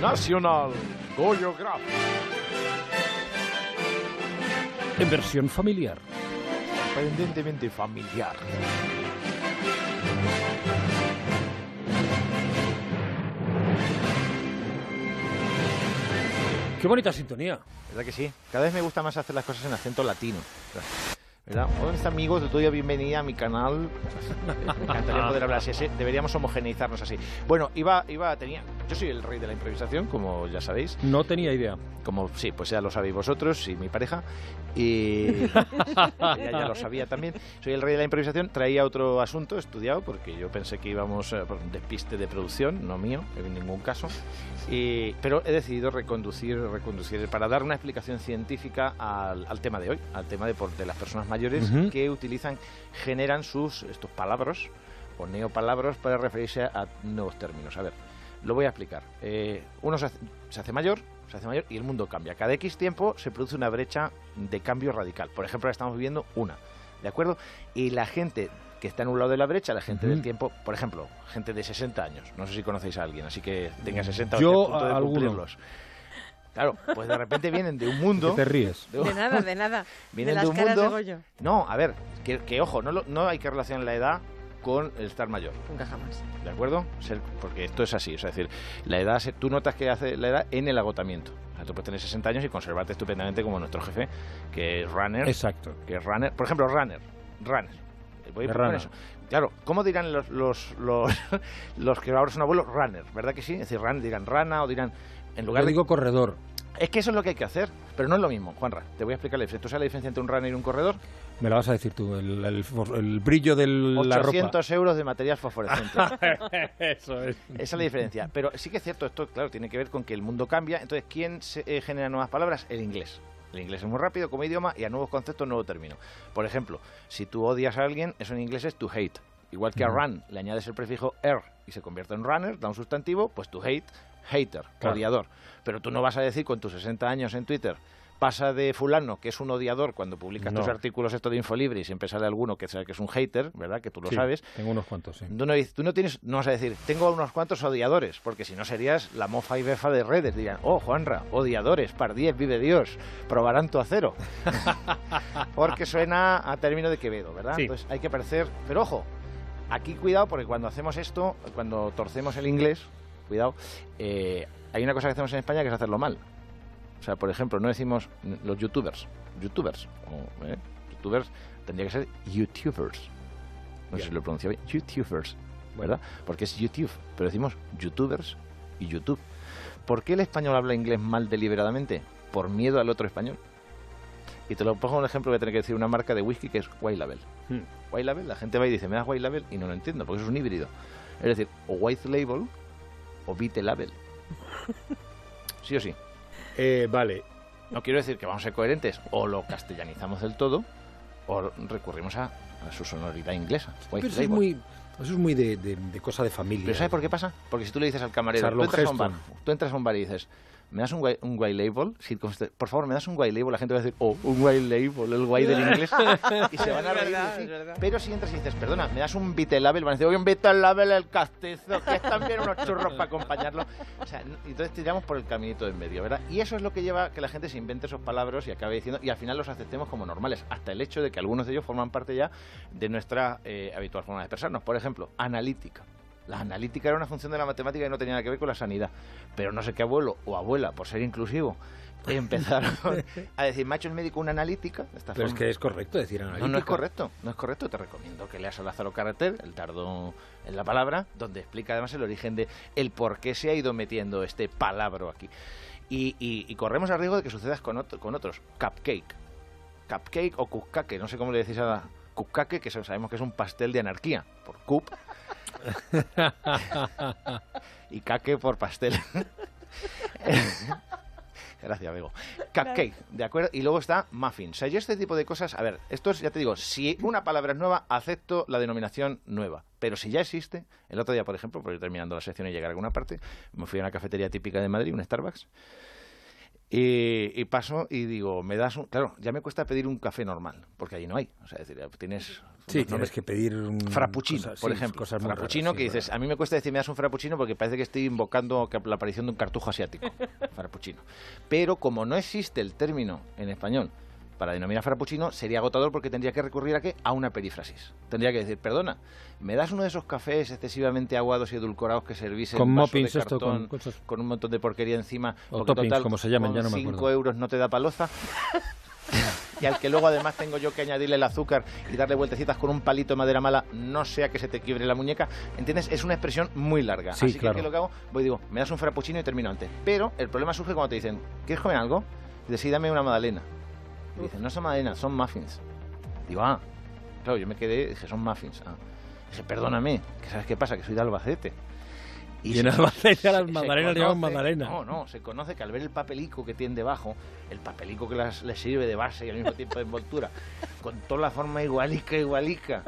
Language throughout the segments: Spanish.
Nacional Goyo Graf. En versión familiar. Sorprendentemente familiar. Qué bonita sintonía. ¿Verdad que sí? Cada vez me gusta más hacer las cosas en acento latino. ¿Verdad? Hola, mis amigos, doy la bienvenida a mi canal. Me encantaría poder hablar así. Deberíamos homogeneizarnos así. Bueno, iba, iba, tenía. Yo soy el rey de la improvisación, como ya sabéis. No tenía idea. Como sí, pues ya lo sabéis vosotros y mi pareja. Y ella ya lo sabía también. Soy el rey de la improvisación. Traía otro asunto estudiado porque yo pensé que íbamos eh, por un despiste de producción, no mío, en ningún caso. Y, pero he decidido reconducir, reconducir para dar una explicación científica al, al tema de hoy, al tema de, por- de las personas mayores que utilizan, generan sus estos palabras o neopalabras para referirse a nuevos términos. A ver, lo voy a explicar. Eh, uno se hace, se hace mayor, se hace mayor y el mundo cambia. Cada X tiempo se produce una brecha de cambio radical. Por ejemplo, ahora estamos viviendo una, ¿de acuerdo? Y la gente que está en un lado de la brecha, la gente del tiempo, por ejemplo, gente de 60 años. No sé si conocéis a alguien, así que tenga 60 o Yo, esté a punto de alguno. cumplirlos. Claro, pues de repente vienen de un mundo... Que te ríes. de un- De nada, de nada. Vienen de de las un caras mundo- de. No, a ver, que, que ojo, no, lo- no hay que relacionar la edad con el estar mayor. Nunca jamás. ¿De acuerdo? Ser- porque esto es así, o sea, es decir, la edad, tú notas que hace la edad en el agotamiento. O sea, tú puedes tener 60 años y conservarte estupendamente como nuestro jefe, que es runner, Exacto. que es runner, por ejemplo, runner, runner. Voy a poner runner. eso. Claro, ¿cómo dirán los, los, los, los que ahora son abuelos? Runner, ¿verdad que sí? Es decir, runner dirán rana o dirán, en lugar Yo de digo corredor. Es que eso es lo que hay que hacer, pero no es lo mismo, Juanra. Te voy a explicar la diferencia. ¿Tú sabes la diferencia entre un runner y un corredor? Me la vas a decir tú. El, el fos- el brillo de la ropa. 800 euros de material fosforescente. Eso es. Esa es la diferencia. Pero sí que es cierto, esto, claro, tiene que ver con que el mundo cambia. Entonces, ¿quién se, eh, genera nuevas palabras? El inglés. El inglés es muy rápido como idioma y a nuevos conceptos, nuevo término. Por ejemplo, si tú odias a alguien, eso en inglés es to hate. Igual que a run le añades el prefijo er y se convierte en runner, da un sustantivo, pues to hate, hater, Claro. odiador. Pero tú no vas a decir con tus 60 años en Twitter, pasa de fulano, que es un odiador, cuando publicas No. tus artículos esto de Infolibre y siempre sale alguno que sabe que es un hater, ¿verdad? Que tú lo Sí, sabes. Tengo unos cuantos, sí. Tú no, tú no tienes, no vas a decir, tengo unos cuantos odiadores, porque si no serías la mofa y befa de redes. Dirían, oh, Juanra, odiadores, par 10, vive Dios, probarán tu acero. porque suena a término de Quevedo, ¿verdad? Sí. Entonces hay que parecer. Pero ojo, aquí cuidado, porque cuando hacemos esto, cuando torcemos el inglés, cuidado, eh, hay una cosa que hacemos en España que es hacerlo mal. O sea, por ejemplo, no decimos los youtubers, youtubers, o, ¿eh? youtubers tendría que ser youtubers. No sé si lo pronuncio bien, youtubers, ¿verdad? Porque es YouTube, pero decimos youtubers y YouTube. ¿Por qué el español habla inglés mal deliberadamente? Por miedo al otro español. Y te lo pongo un ejemplo, voy a tener que decir una marca de whisky que es White Label. Hmm. White Label, la gente va y dice, ¿me das White Label? Y no lo entiendo, porque eso es un híbrido. Es decir, o White Label o Vite Label. Sí o sí. Eh, vale. No quiero decir que vamos a ser coherentes, o lo castellanizamos del todo, o recurrimos a, a su sonoridad inglesa. White Pero eso es muy, eso es muy de, de- de cosa de familia. ¿Pero sabes por qué pasa? Porque si tú le dices al camarero, tú entras, a un bar, tú entras a un bar y dices, ¿me das un white, un white label? Si conste- por favor, ¿me das un white label? La gente va a decir, oh, un white label, el white del inglés. y se van a reír. verdad. Pero si entras y dices, perdona, ¿me das un Vite label? Van a decir, oye, un Vite label, el castizo, que es también unos churros para acompañarlo. O sea, entonces tiramos por el caminito de en medio, ¿verdad? Y eso es lo que lleva a que la gente se invente esos palabras y acabe diciendo, y al final los aceptemos como normales, hasta el hecho de que algunos de ellos forman parte ya de nuestra eh, habitual forma de expresarnos. Por ejemplo, analítica. La analítica era una función de la matemática y no tenía nada que ver con la sanidad. Pero no sé qué abuelo o abuela, por ser inclusivo, empezaron a decir, macho el médico una analítica. esta Pero es que es correcto decir No, analítica. no es correcto, no es correcto. Te recomiendo que leas a Lázaro Carreter, el tardo en la palabra, donde explica además el origen de el por qué se ha ido metiendo este palabra aquí. Y, y- y corremos el riesgo de que sucedas con, otro- con otros. Cupcake. Cupcake o cupcake, no sé cómo le decís a la cupcake, que sabemos que es un pastel de anarquía, por cup. y cake por pastel. Gracias, amigo. Cupcake, ¿de acuerdo? Y luego está muffin. O sea, yo este tipo de cosas, a ver, esto es, ya te digo, si una palabra es nueva, acepto la denominación nueva. Pero si ya existe, el otro día, por ejemplo, por ir terminando la sección y llegar a alguna parte, me fui a una cafetería típica de Madrid, un Starbucks, Y, y paso y digo, me das un... Claro, ya me cuesta pedir un café normal, porque allí no hay. O sea, es decir, tienes... Sí, tienes que pedir un... Frappuccino, cosas- por sí, ejemplo. Cosas frappuccino raras, que sí, dices, a mí me cuesta decir me das un frappuccino porque parece que estoy invocando la aparición de un cartujo asiático. frappuccino. Pero como no existe el término en español para denominar frappuccino, sería agotador porque tendría que recurrir a qué? A una perífrasis. Tendría que decir, perdona, ¿me das uno de esos cafés excesivamente aguados y edulcorados que servís en Con vaso muffins de esto, cartón, con cosas- con un montón de porquería encima? O toppings, total, como se llaman, con ya no me cinco acuerdo. euros no te da paloza y al que luego además tengo yo que añadirle el azúcar y darle vueltecitas con un palito de madera mala, no sea que se te quiebre la muñeca. ¿Entiendes? Es una expresión muy larga. Sí, Así que claro. ¿qué es lo que hago? Voy digo, me das un frappuccino y termino antes. Pero el problema surge cuando te dicen, ¿quieres comer algo? Y sí, dame una magdalena. Y dicen, no son magdalenas, son muffins. Digo, ah, claro, yo me quedé, dije, son muffins. Ah. Dije, perdóname, que sabes qué pasa, que soy de Albacete. Y en se- Albacete a las magdalenas le llaman magdalena. No, no, se conoce que al ver el papelico que tiene debajo, el papelico que las, les sirve de base y al mismo tiempo de envoltura, con toda la forma igualica, igualica,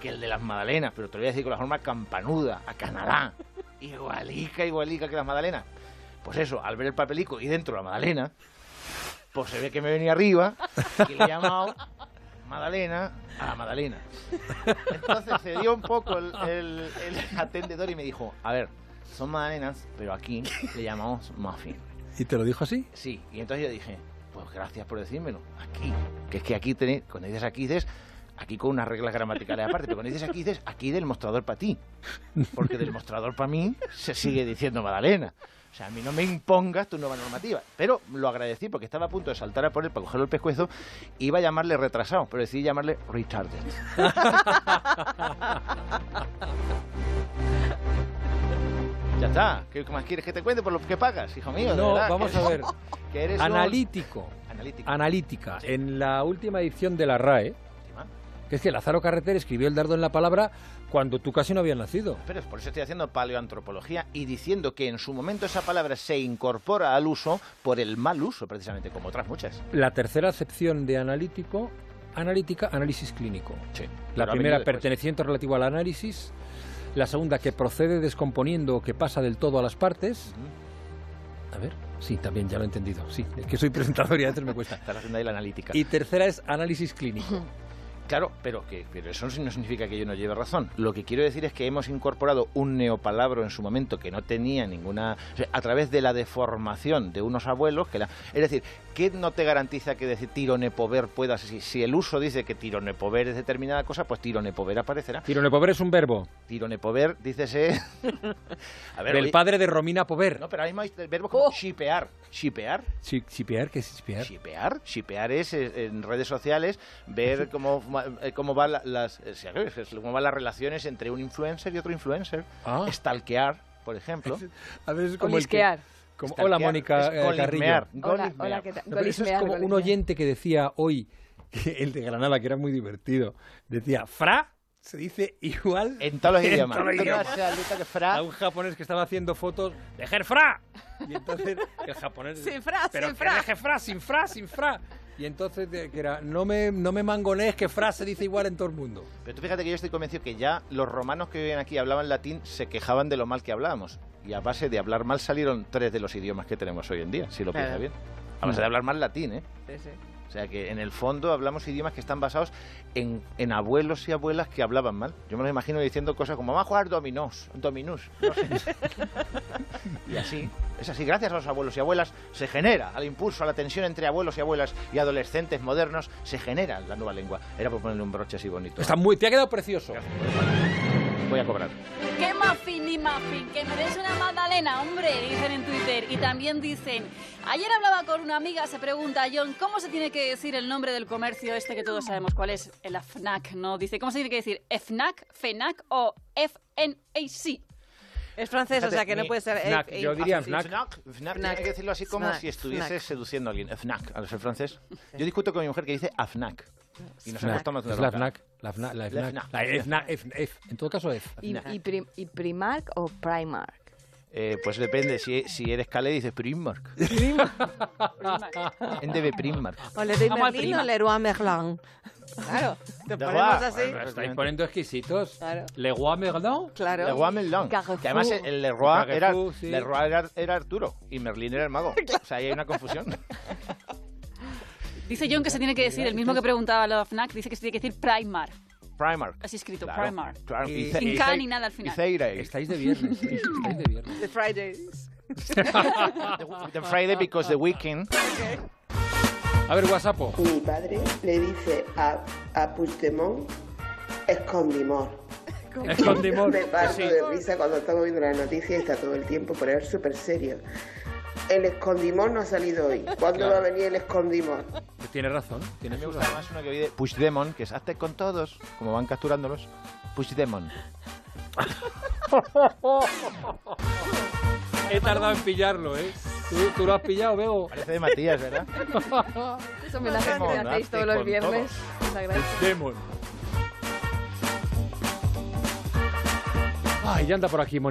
que el de las magdalenas, pero te lo voy a decir con la forma campanuda, a Canadá, igualica, igualica que las magdalenas. Pues eso, al ver el papelico y dentro la magdalena, pues se ve que me venía arriba y le he llamado Madalena a la Madalena. Entonces se dio un poco el, el- el atendedor y me dijo, a ver, son magdalenas, pero aquí le llamamos muffin. ¿Y te lo dijo así? Sí, y entonces yo dije, pues gracias por decírmelo, aquí. Que es que aquí tenéis, cuando dices aquí dices, aquí con unas reglas gramaticales aparte, pero cuando dices aquí dices, aquí del mostrador para ti. Porque del mostrador para mí se sigue diciendo Madalena. O sea, a mí no me impongas tu nueva normativa. Pero lo agradecí porque estaba a punto de saltar a por él para cogerle el pescuezo. Iba a llamarle retrasado, pero decidí llamarle retarded. ya está. ¿Qué más quieres que te cuente por lo que pagas, hijo mío? No, verdad, vamos a ver. Que eres un- Analítico. Analítico. Analítica. En la última edición de la RAE. Que es que Lázaro Carreter escribió el dardo en la palabra cuando tú casi no habías nacido. Pero es por eso estoy haciendo paleoantropología y diciendo que en su momento esa palabra se incorpora al uso por el mal uso, precisamente, como otras muchas. La tercera acepción de analítico, analítica, análisis clínico. Sí. La primera perteneciente relativo al análisis, la segunda que procede descomponiendo o que pasa del todo a las partes. A ver, sí, también ya lo he entendido. Sí, es que soy presentador y a veces me cuesta. Estás haciendo ahí la analítica. Y tercera es análisis clínico. Claro, pero, que, pero eso no significa que yo no lleve razón. Lo que quiero decir es que hemos incorporado un neopalabro en su momento que no tenía ninguna... o sea, a través de la deformación de unos abuelos. que la, Es decir, ¿qué no te garantiza que decir tironepover pueda... Si, si el uso dice que tironepover es determinada cosa, pues tironepover aparecerá. Tironepover es un verbo Tironepover, dícese... a ver, del oye, padre de Romina Pover. No, pero ahora mismo hay el verbo como shipear. Shipear. Chi- Chipear, ¿qué es chipear? Shipear. Shipear es en redes sociales ver cómo, eh, cómo, van la- las, eh, cómo van las relaciones entre un influencer y otro influencer. Ah. Stalkear, por ejemplo. A veces es como el que- como- hola, Mónica eh, Carrillo. Hola, hola, ¿qué tal? Pero eso es como un oyente que decía hoy, que el de Granada, que era muy divertido, decía, fra se dice igual En todos los idiomas. que fra. a un japonés que estaba haciendo fotos de Fra Y entonces el japonés Sin fra, pero sin fra. deje fra, sin fra, sin fra. Y entonces de- que era, no me, no me mangonees que fra se dice igual en todo el mundo. Pero tú fíjate que yo estoy convencido que ya los romanos que viven aquí hablaban latín se quejaban de lo mal que hablábamos. Y a base de hablar mal salieron tres de los idiomas que tenemos hoy en día, si lo Claro. piensas bien. A base de hablar mal latín, ¿eh? Sí, sí. O sea que en el fondo hablamos idiomas que están basados en, en abuelos y abuelas que hablaban mal. Yo me lo imagino diciendo cosas como, vamos a jugar dominós, dominus, no sé. y así, es así, gracias a los abuelos y abuelas se genera, al impulso, a la tensión entre abuelos y abuelas y adolescentes modernos, se genera la nueva lengua. Era por ponerle un broche así bonito. Está muy, te ha quedado precioso. Voy a cobrar. ¡Qué muffin muffin! ¡Que me una magdalena, hombre! Dicen en Twitter. Y también dicen... Ayer hablaba con una amiga, se pregunta John, ¿cómo se tiene que decir el nombre del comercio este que todos sabemos cuál es? El FNAC, ¿no? Dice, ¿cómo se tiene que decir? ¿FNAC, FENAC o FNAC? Es francés, o sea que no puede ser. Fnac, eh, yo eh, diría. Fnac. Fnac, Fnac, Fnac. hay que decirlo así como Fnac, si estuviese Fnac. seduciendo a alguien. Fnac, al ser francés. Yo discuto con mi mujer que dice AFNAC. Y nos Fnac. hemos tomado una Es la. FNAC. La FNAC. La La FNAC. FNAC. La FNAC. En todo caso, F. ¿Y, y, prim- y Primark o Primark? Eh, pues depende, si, si eres Calais dices Primark. NDB Primark. O Leroy Vamos al Merlin o Leroy Merlin. Claro, te De ponemos verdad. así. Lo estáis poniendo exquisitos. Claro. Le Roi Merlin. Claro. Leroy Merlin. Carrefour. Que además el, el Leroy, era, Carrefour, sí. Leroy era, era Arturo y Merlín era el mago. O sea, ahí hay una confusión. Dice John que se tiene que decir, el mismo que preguntaba lo de FNAC, dice que se tiene que decir Primar. Primark. Así escrito, Claro, Primar. claro. Y- ce- Sin y K ni nada al final. y. Estáis de viernes, ¿eh? Estáis de viernes. The Fridays. The, the Friday because the weekend. A ver, WhatsApp. Mi padre le dice a, a Puigdemont escondimor. Escondimos. Me parto de risa cuando estamos viendo las noticias y está todo el tiempo, pero es súper serio. El escondimor no ha salido hoy. ¿Cuándo va a venir el escondimor? Tiene razón. Tiene Me gusta más una que vi de Puigdemont, que es hazte con todos, como van capturándolos. Puigdemont. He tardado en pillarlo, ¿eh? ¿Tú, tú lo has pillado, Bego? Parece de Matías, ¿verdad? Hacemos me hacéis arte todos los viernes. Os agradezco. Demon. Ay, ya anda por aquí, Mónica.